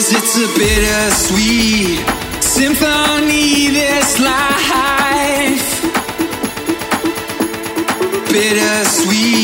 Cause it's a bittersweet symphony, this life. Bittersweet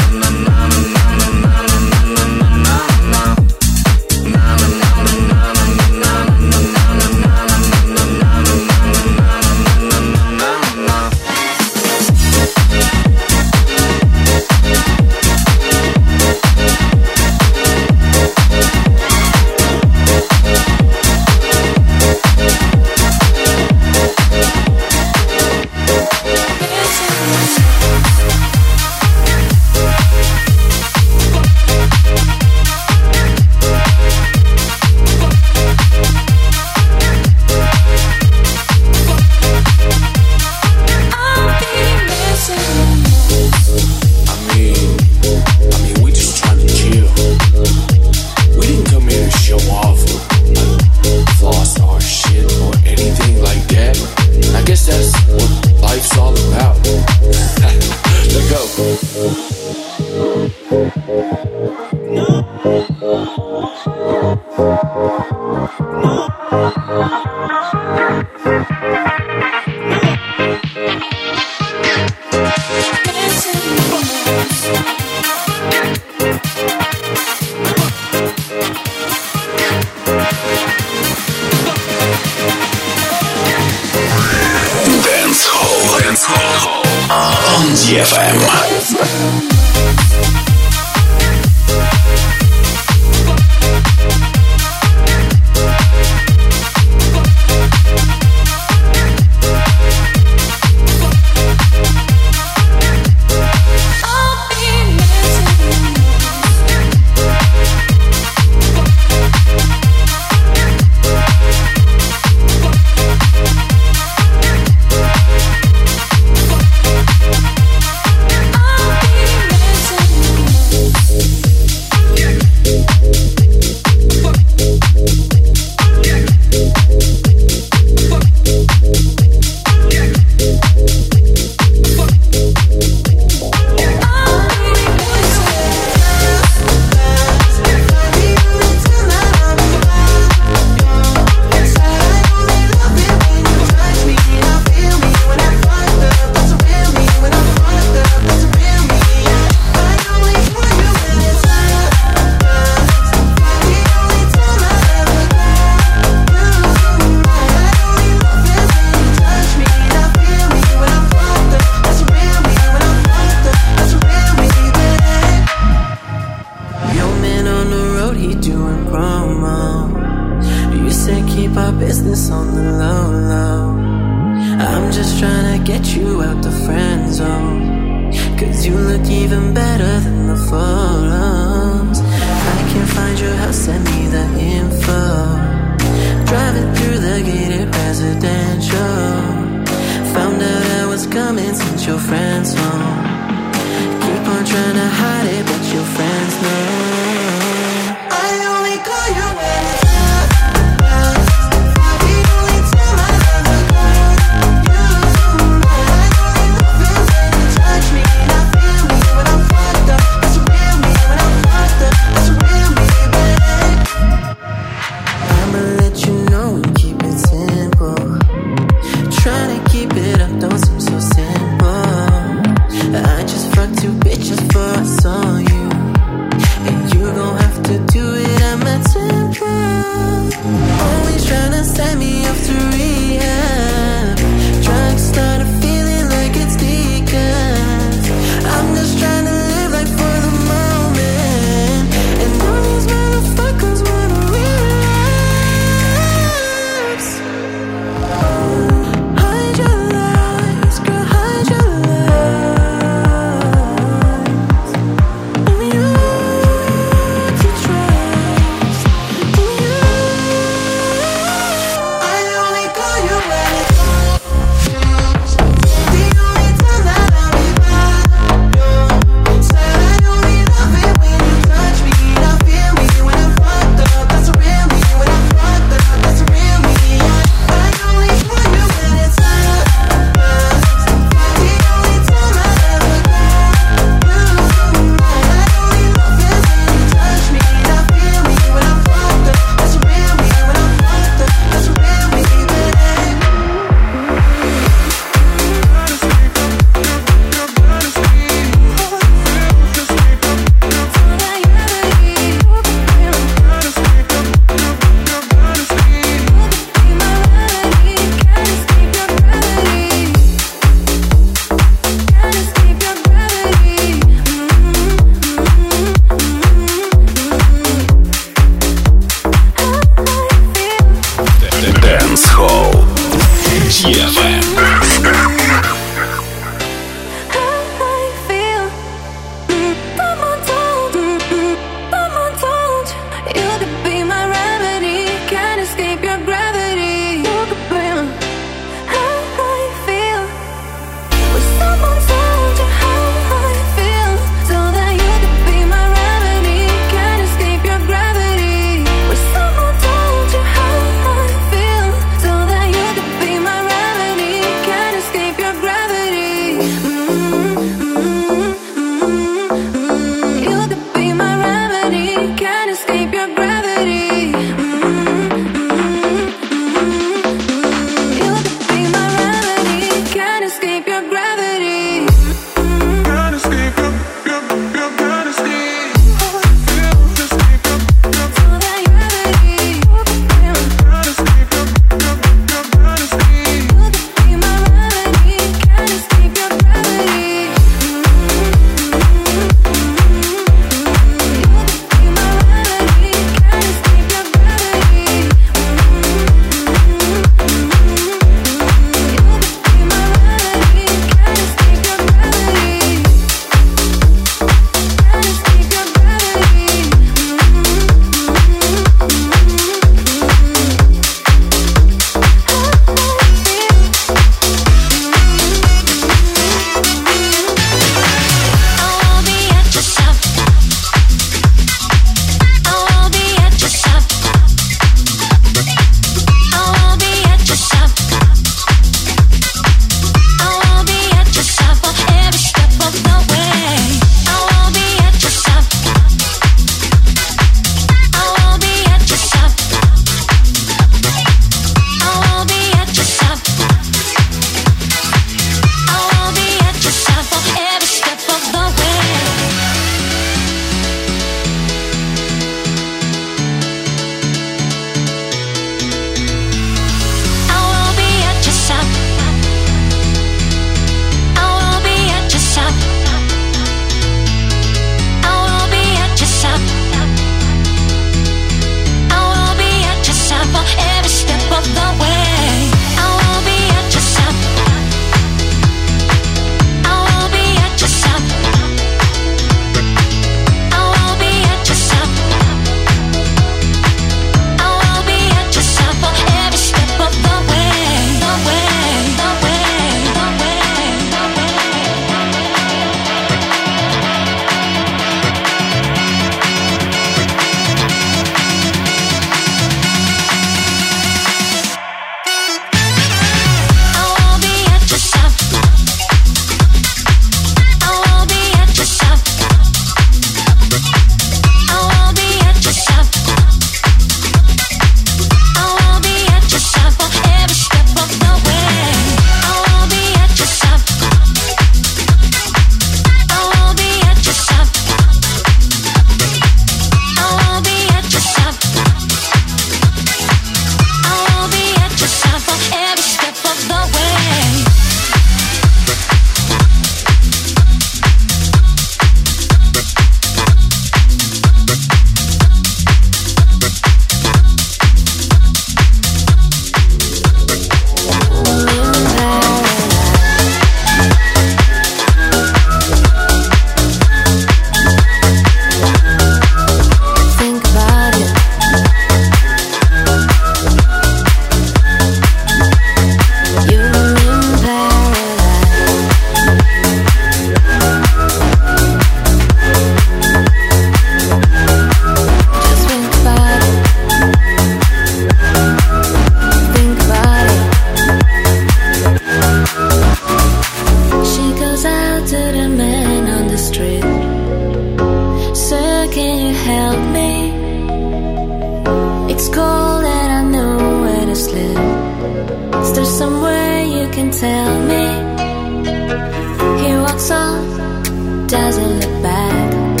doesn't look back.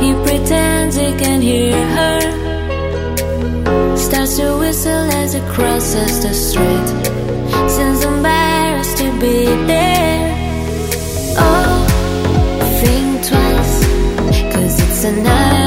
He pretends he can hear her. Starts to whistle as he crosses the street. Seems embarrassed to be there. Oh, think twice, cause it's a night.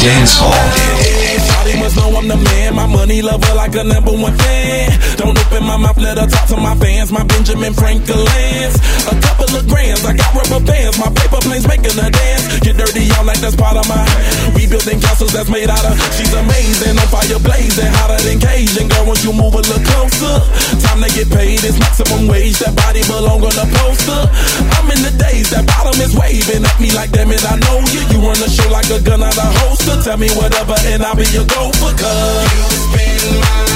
Dance Hall. Shawty must know I'm the money lover like a number one fan. Don't open my mouth, let her talk to my fans. My Benjamin Franklin's. A couple of grands, I got rubber bands. My paper planes making her dance. Get dirty, y'all like that's part of my. We building castles that's made out of. She's amazing, on fire blazing, hotter than Cajun. Girl, once you move a little closer, time to get paid. It's maximum wage. That body belong on the poster. I'm in the days, that bottom is waving at me like damn it, I know you. You run the show like a gun out of holster. Tell me whatever, and I'll be your gopher. Cause you spin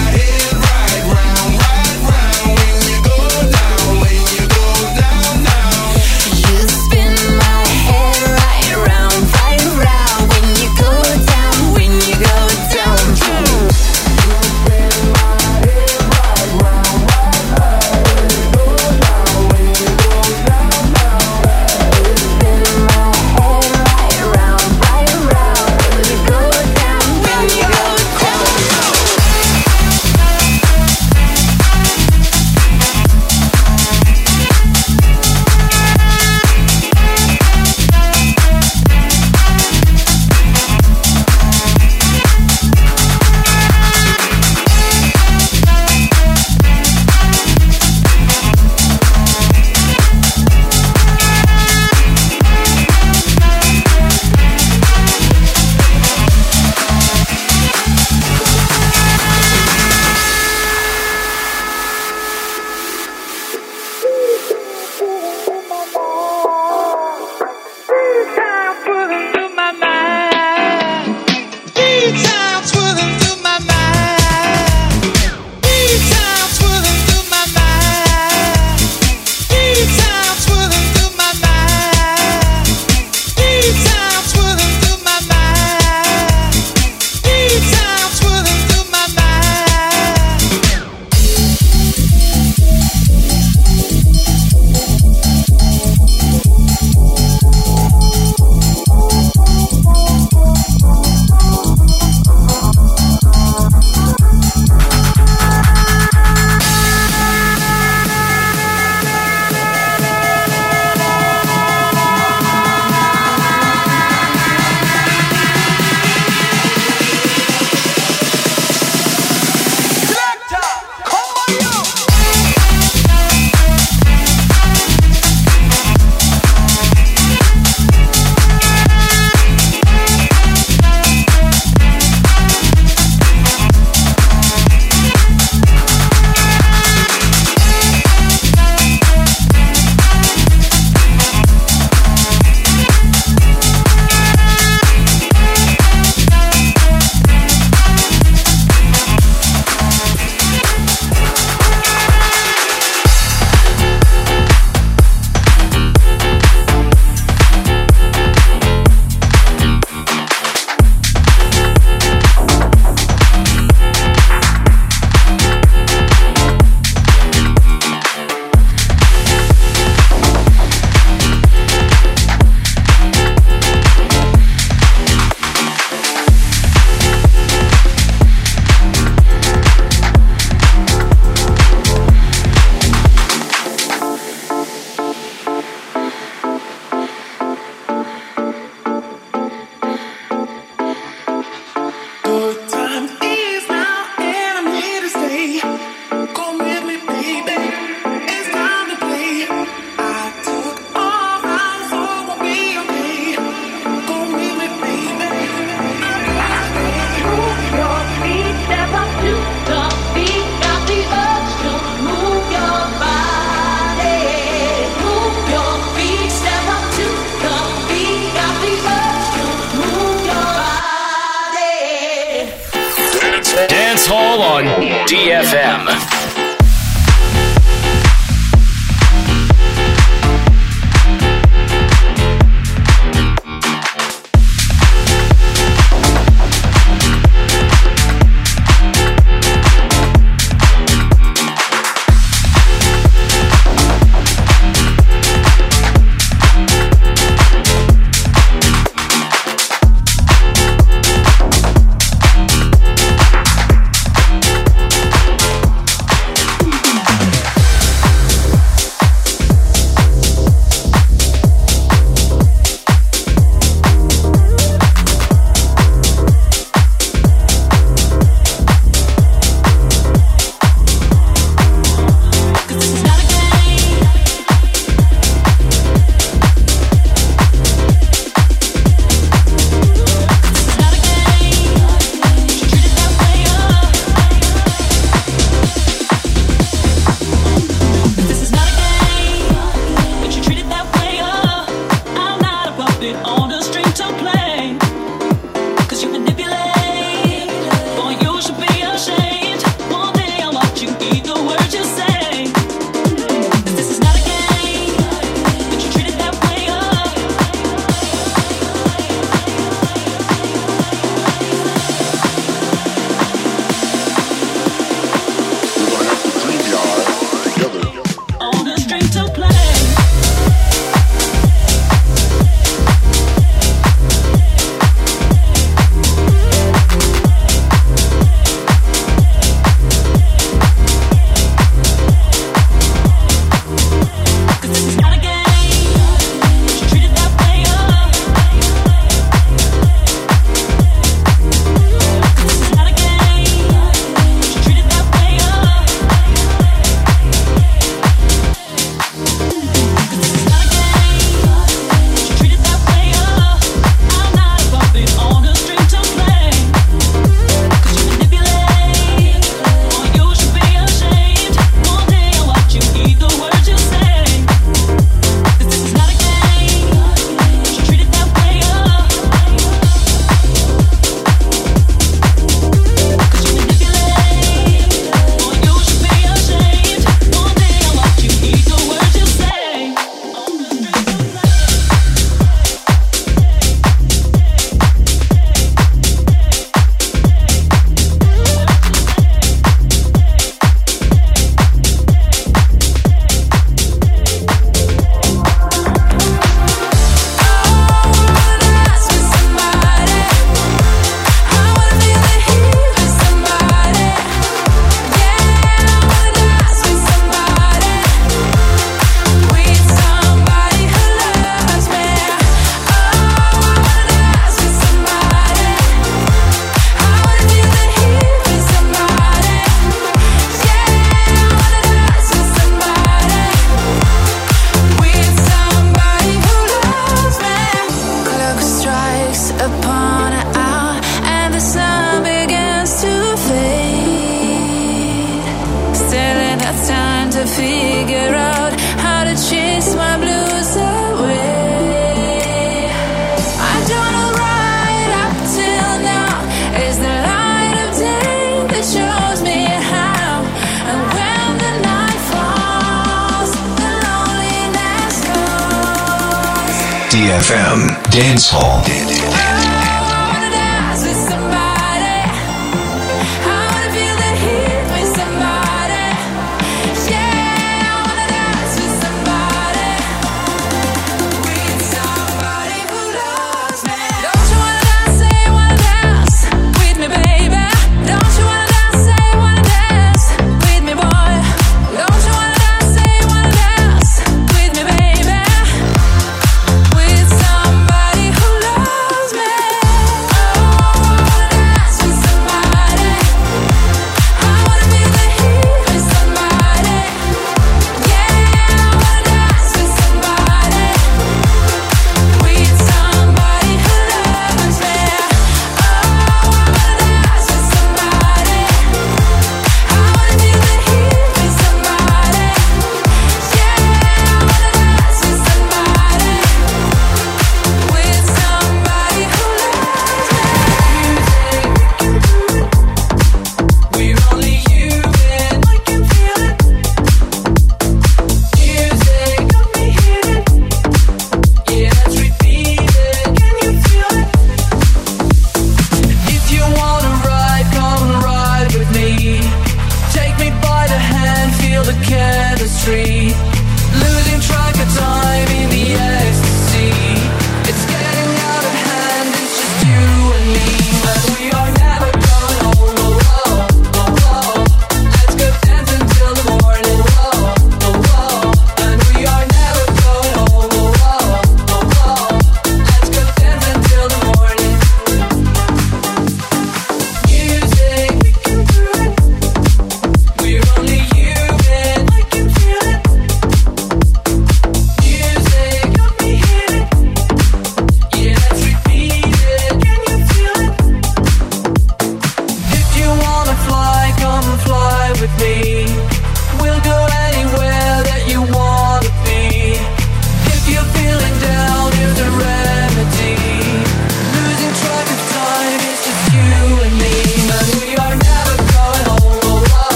DFM.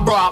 bra.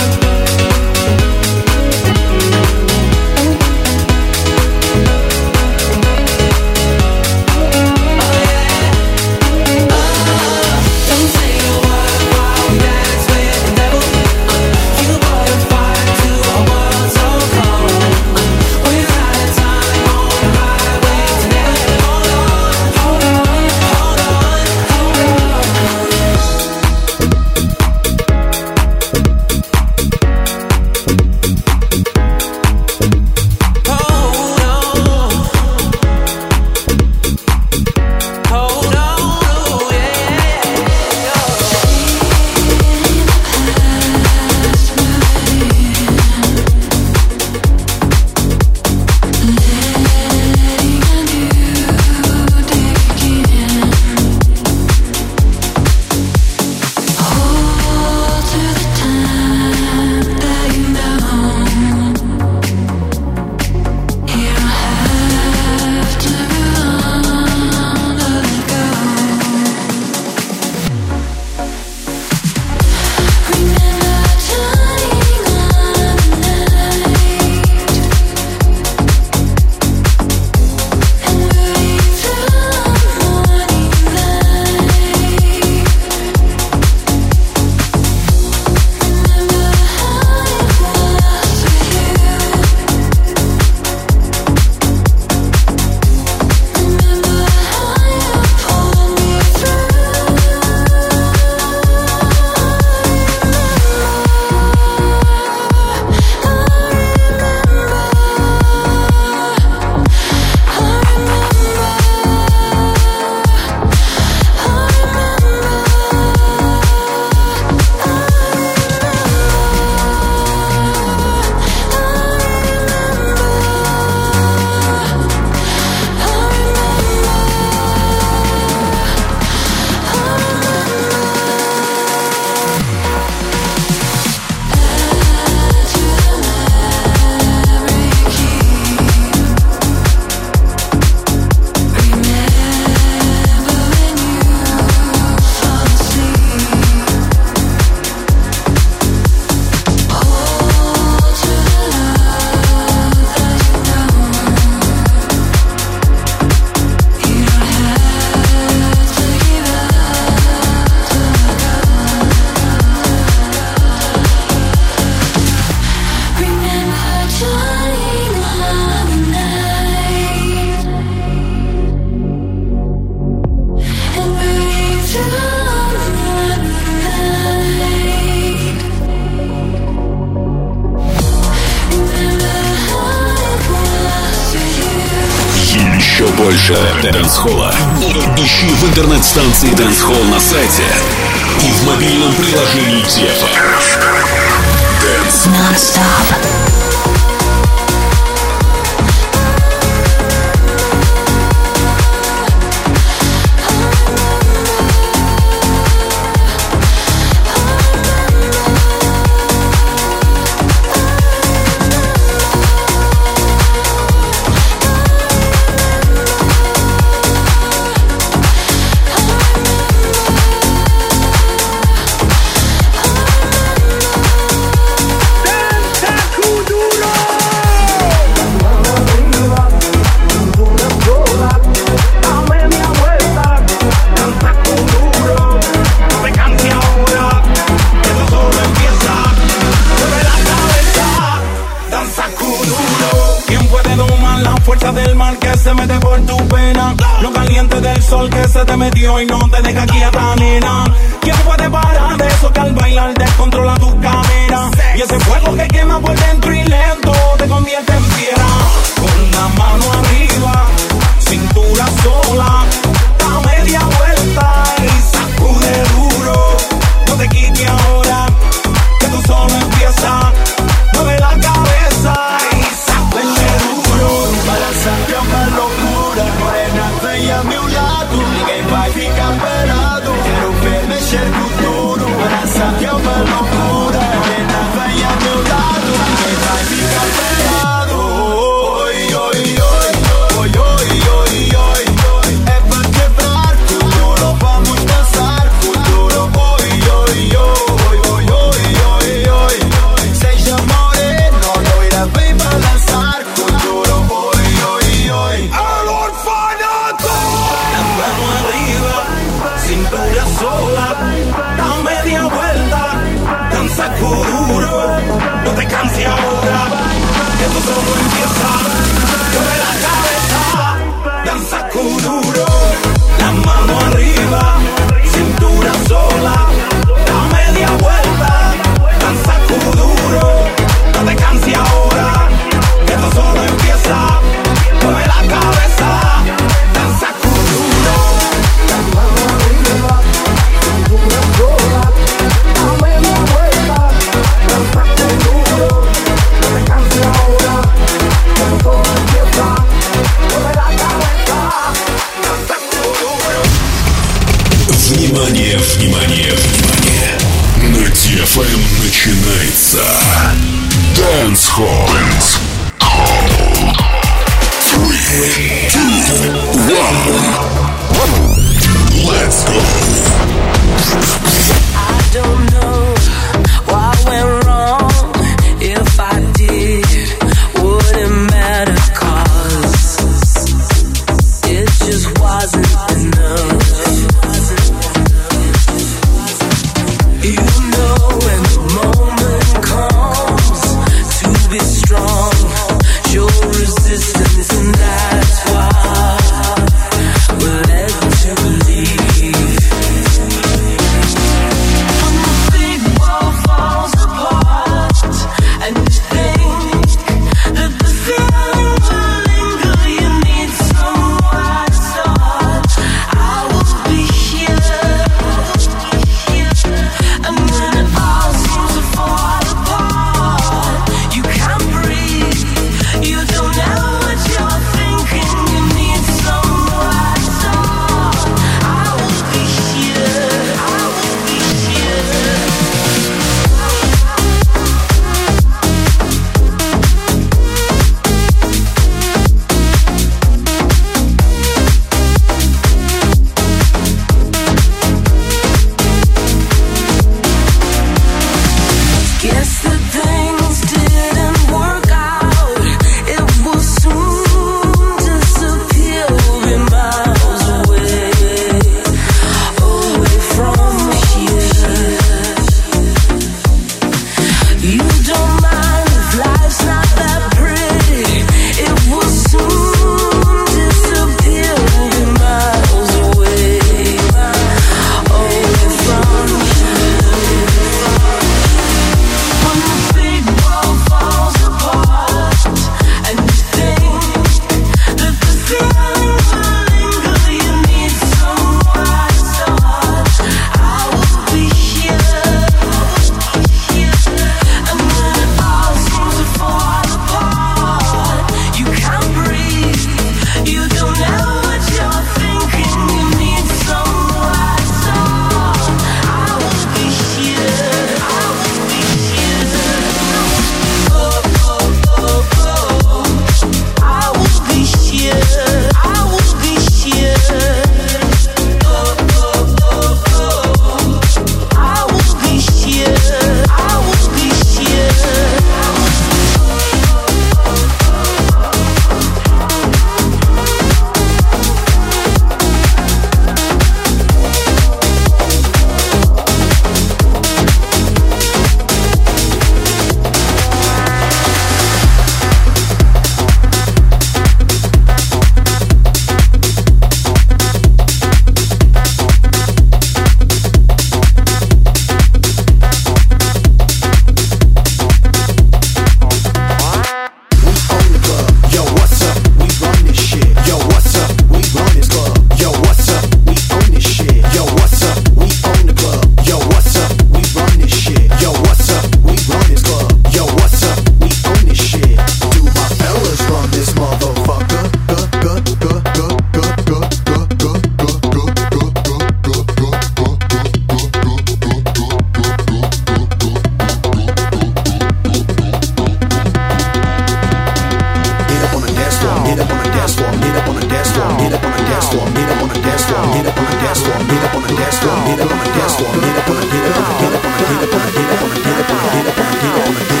floor, up on the dance floor, meet up on the dance floor, meet up on the dance floor, meet up on the dance floor, get up on the get up on the get up on the get up on the get up on the get up on the get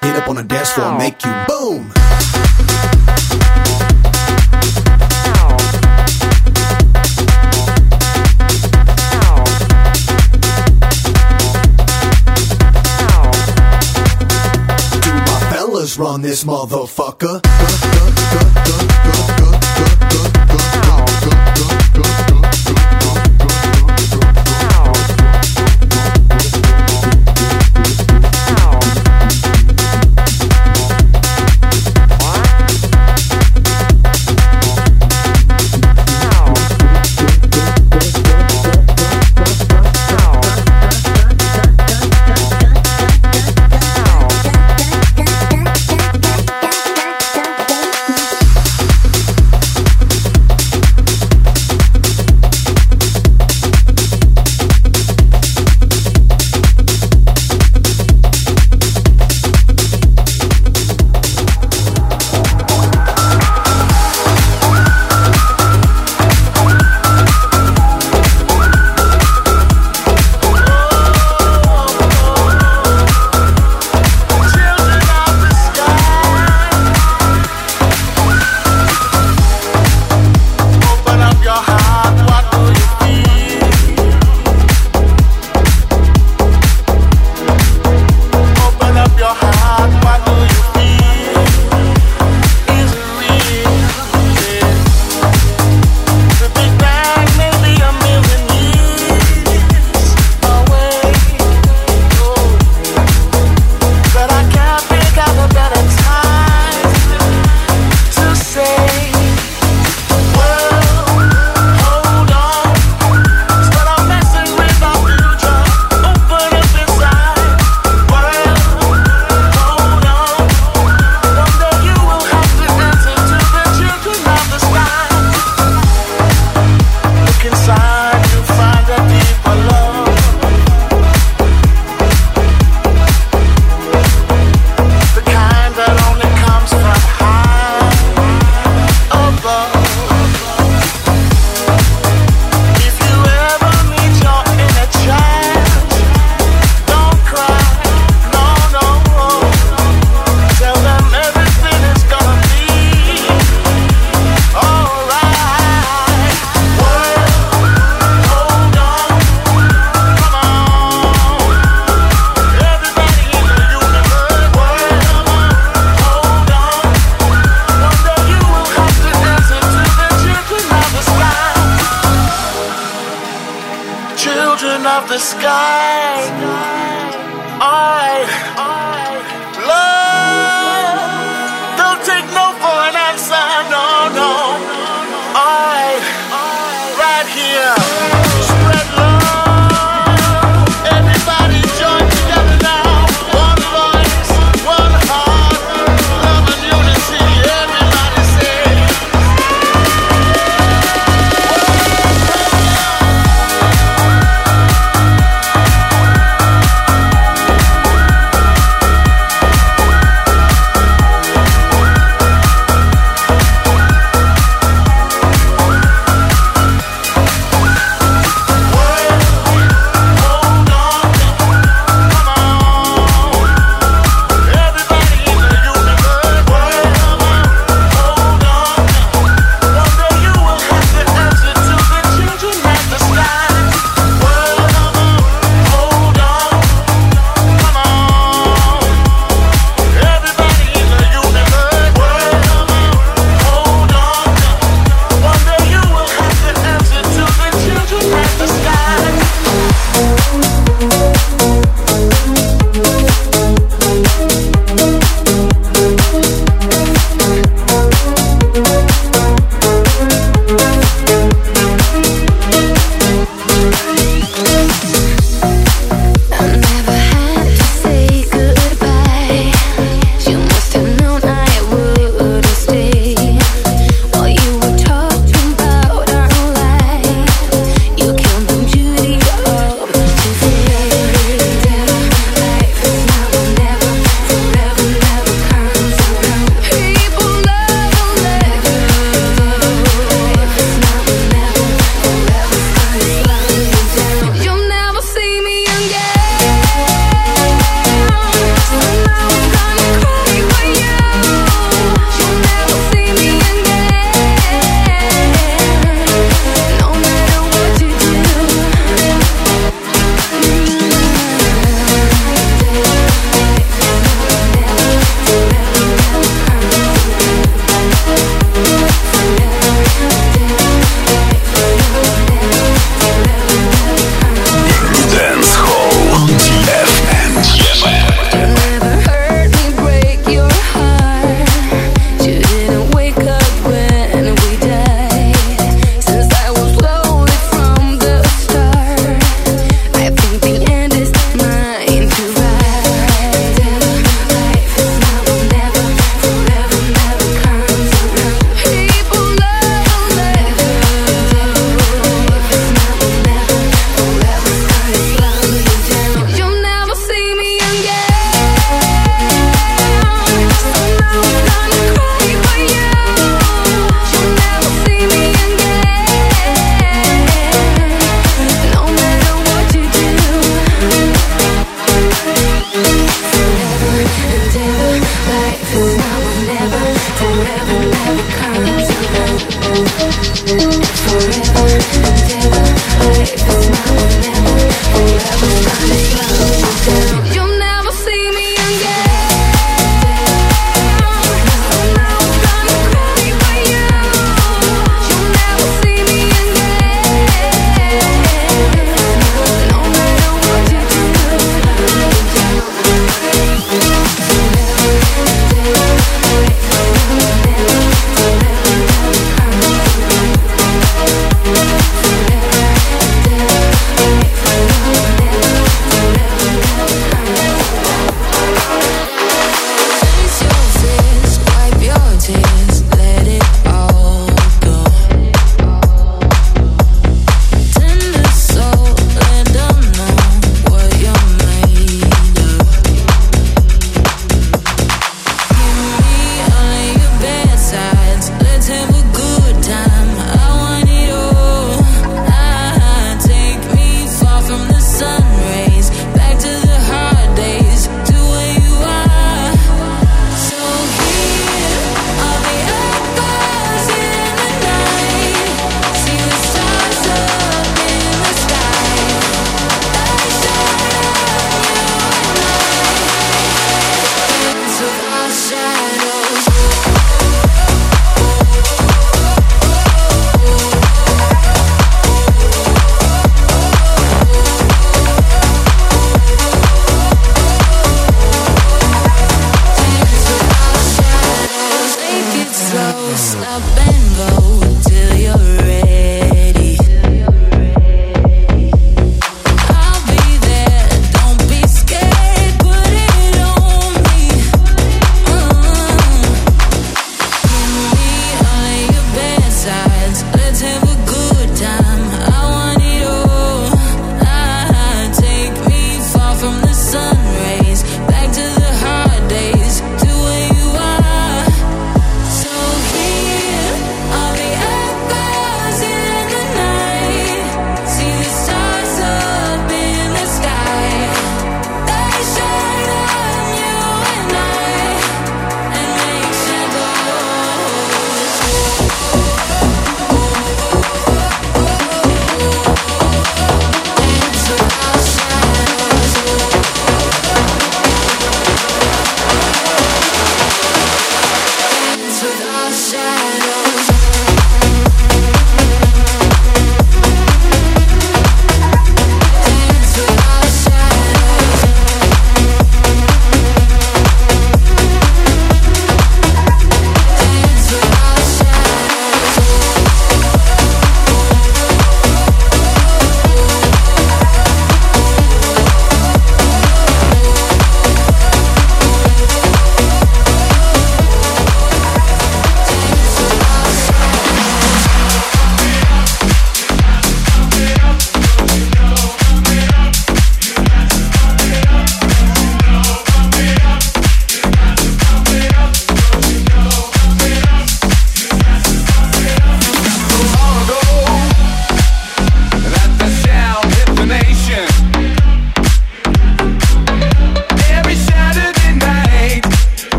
get up on the dance floor, make you boom. Run this motherfucker?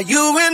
You in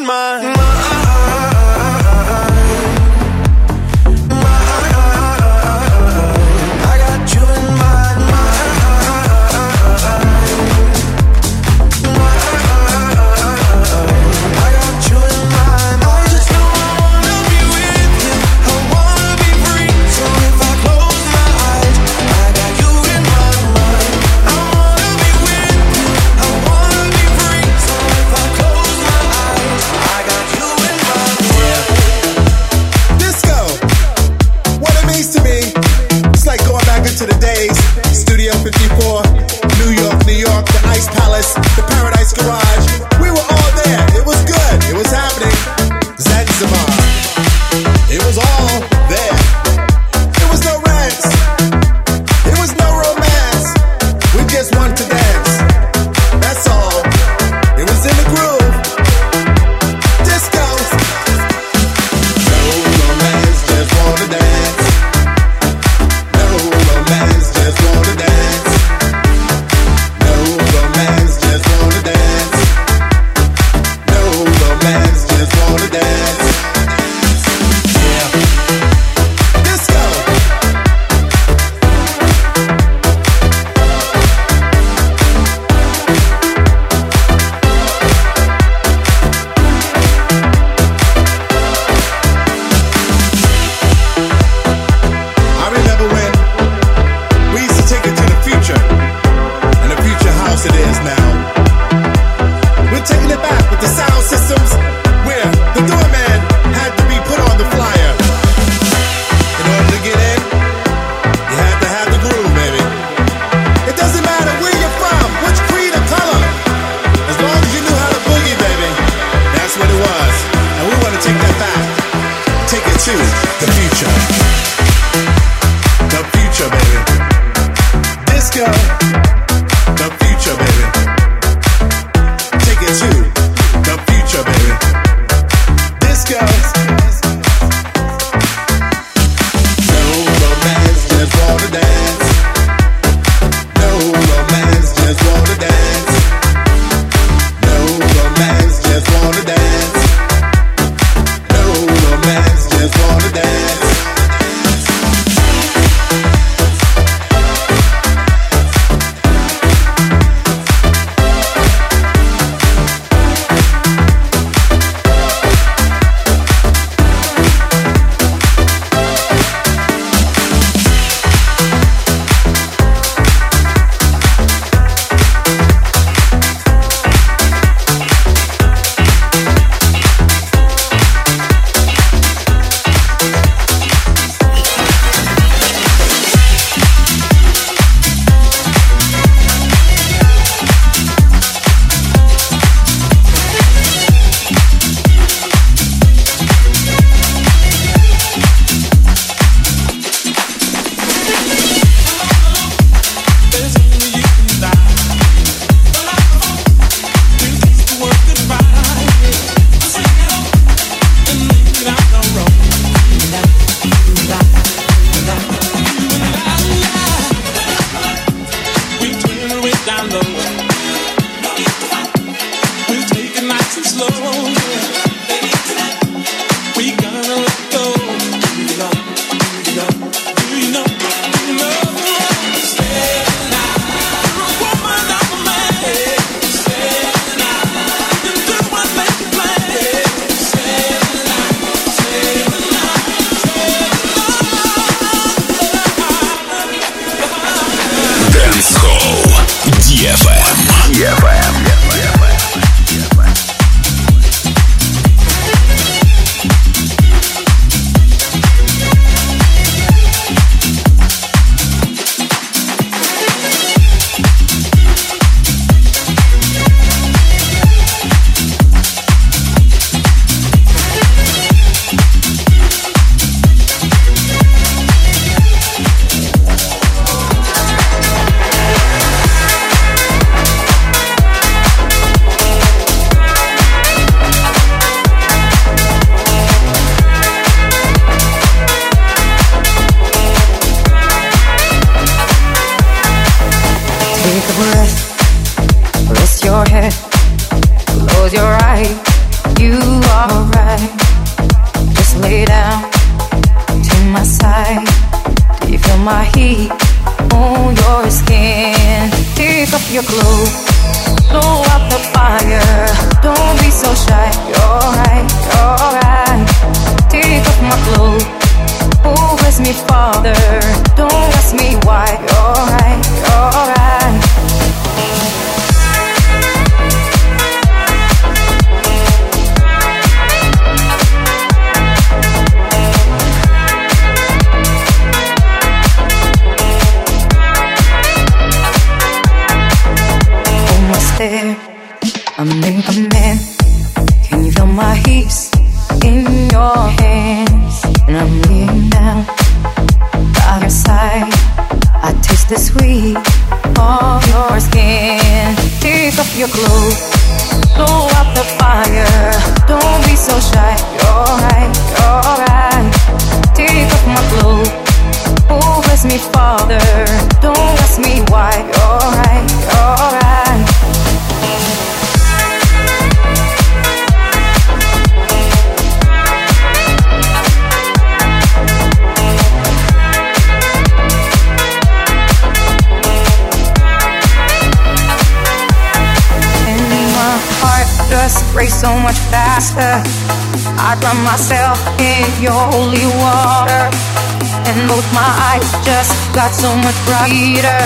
got so much brighter.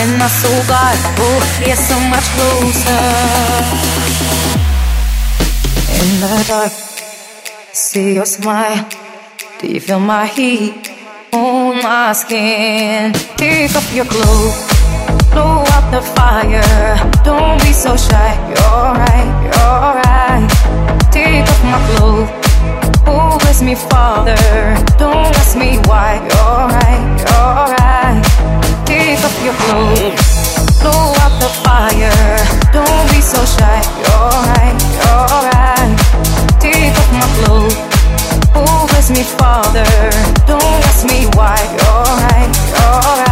And my soul got, oh, yeah, so much closer. In the dark, see your smile. Do you feel my heat on my skin? Take off your clothes, blow out the fire. Don't be so shy. You're right, you're right. Take off my clothes. Oh, bless me, Father. Don't ask me why. You're right, you're right. Take off your clothes, blow out the fire. Don't be so shy. You're right, you're right. Take off my clothes. Oh, bless me, Father. Don't ask me why. You're right, you're right.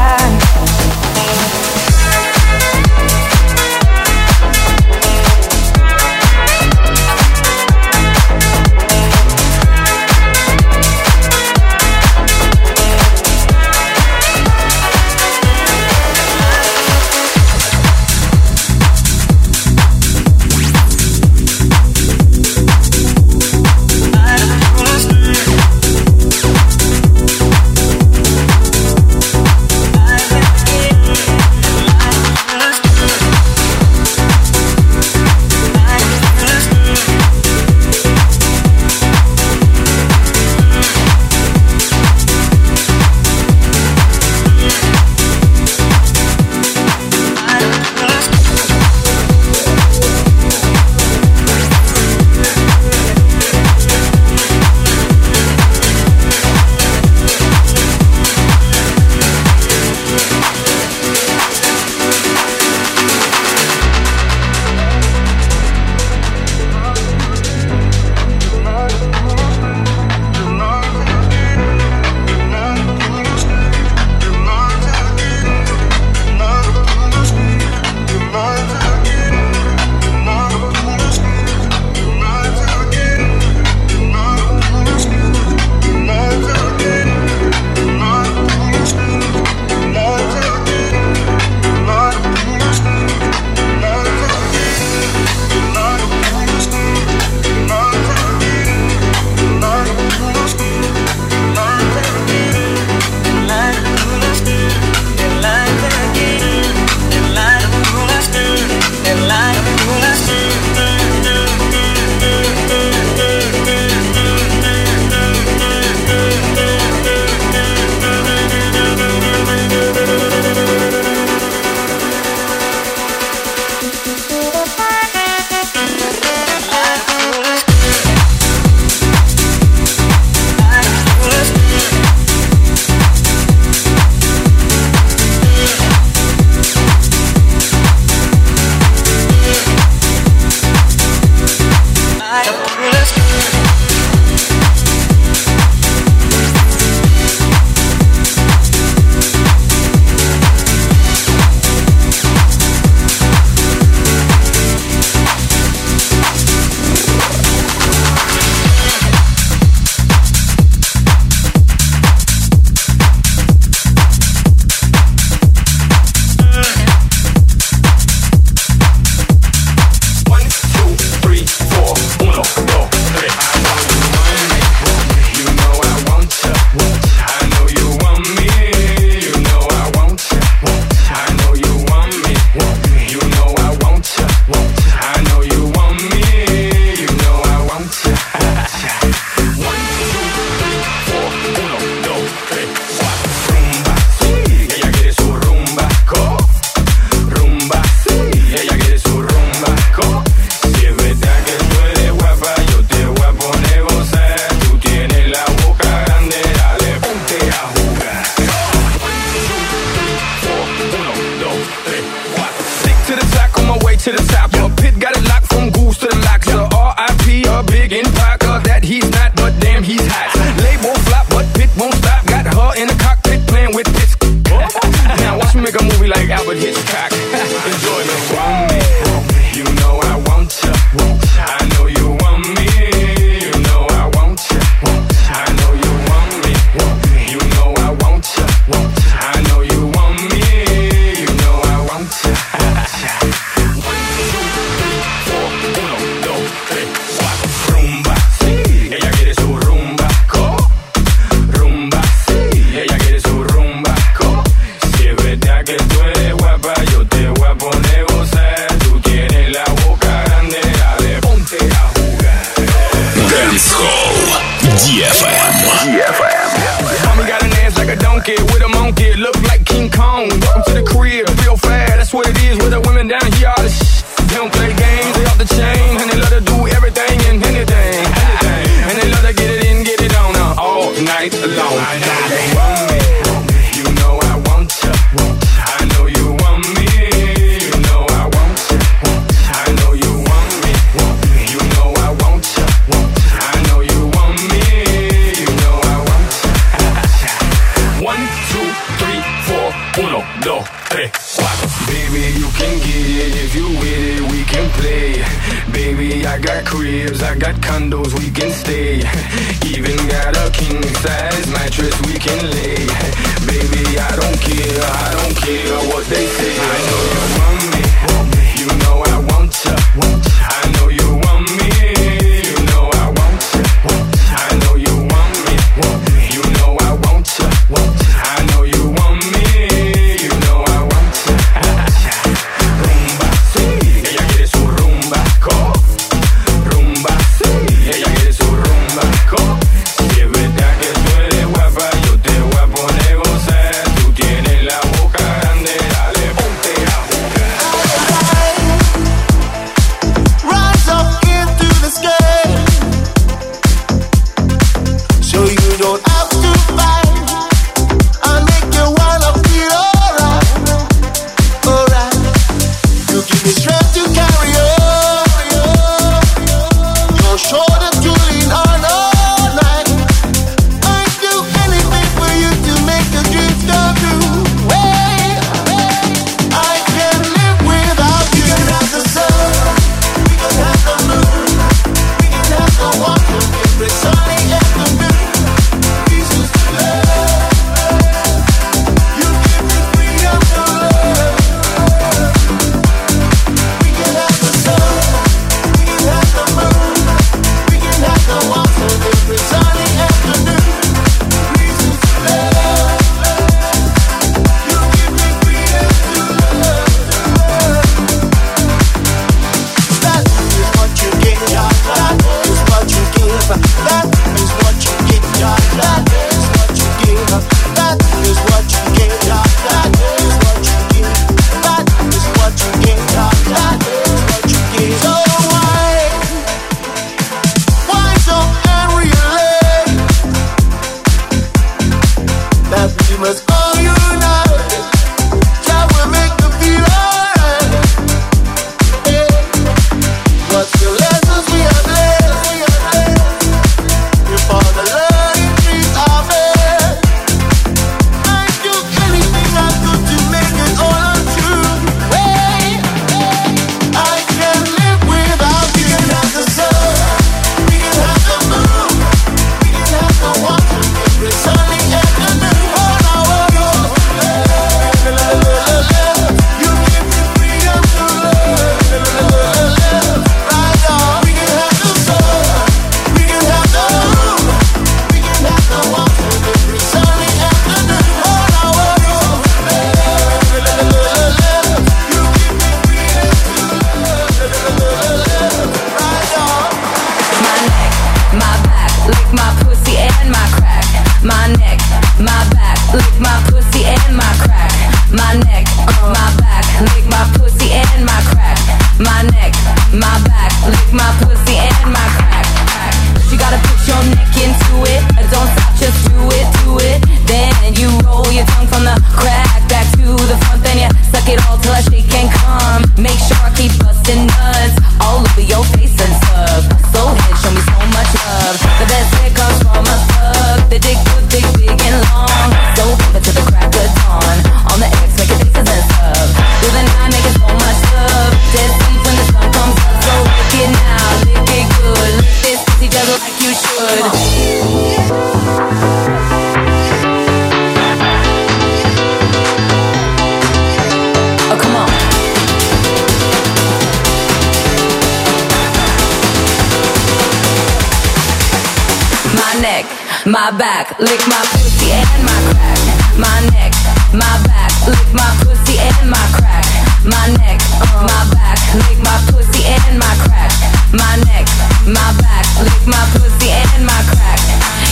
My back, lick my pussy and my crack, my neck, my back, lick my pussy and my crack, my neck, my back, lick my pussy and my crack, my neck, my back, lick my pussy and my crack.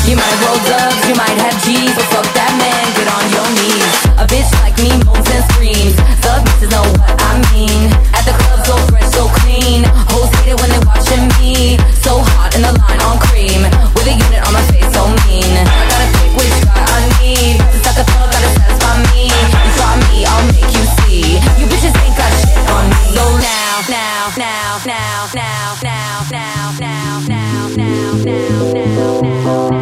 You might roll dubs, you might have G's, but fuck that man, get on your knees. A bitch like me moans and screams. Thug bitches know what I mean. At the club, so fresh, so clean. Hoes hate it when they watching me. So hot now, now, now, now, now, now, now, now, now, now,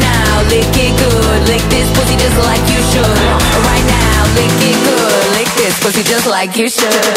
now, lick it good. Lick this pussy just like you should. Right now, lick it good. Lick this pussy just like you should.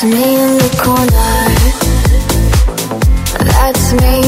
That's me in the corner. That's me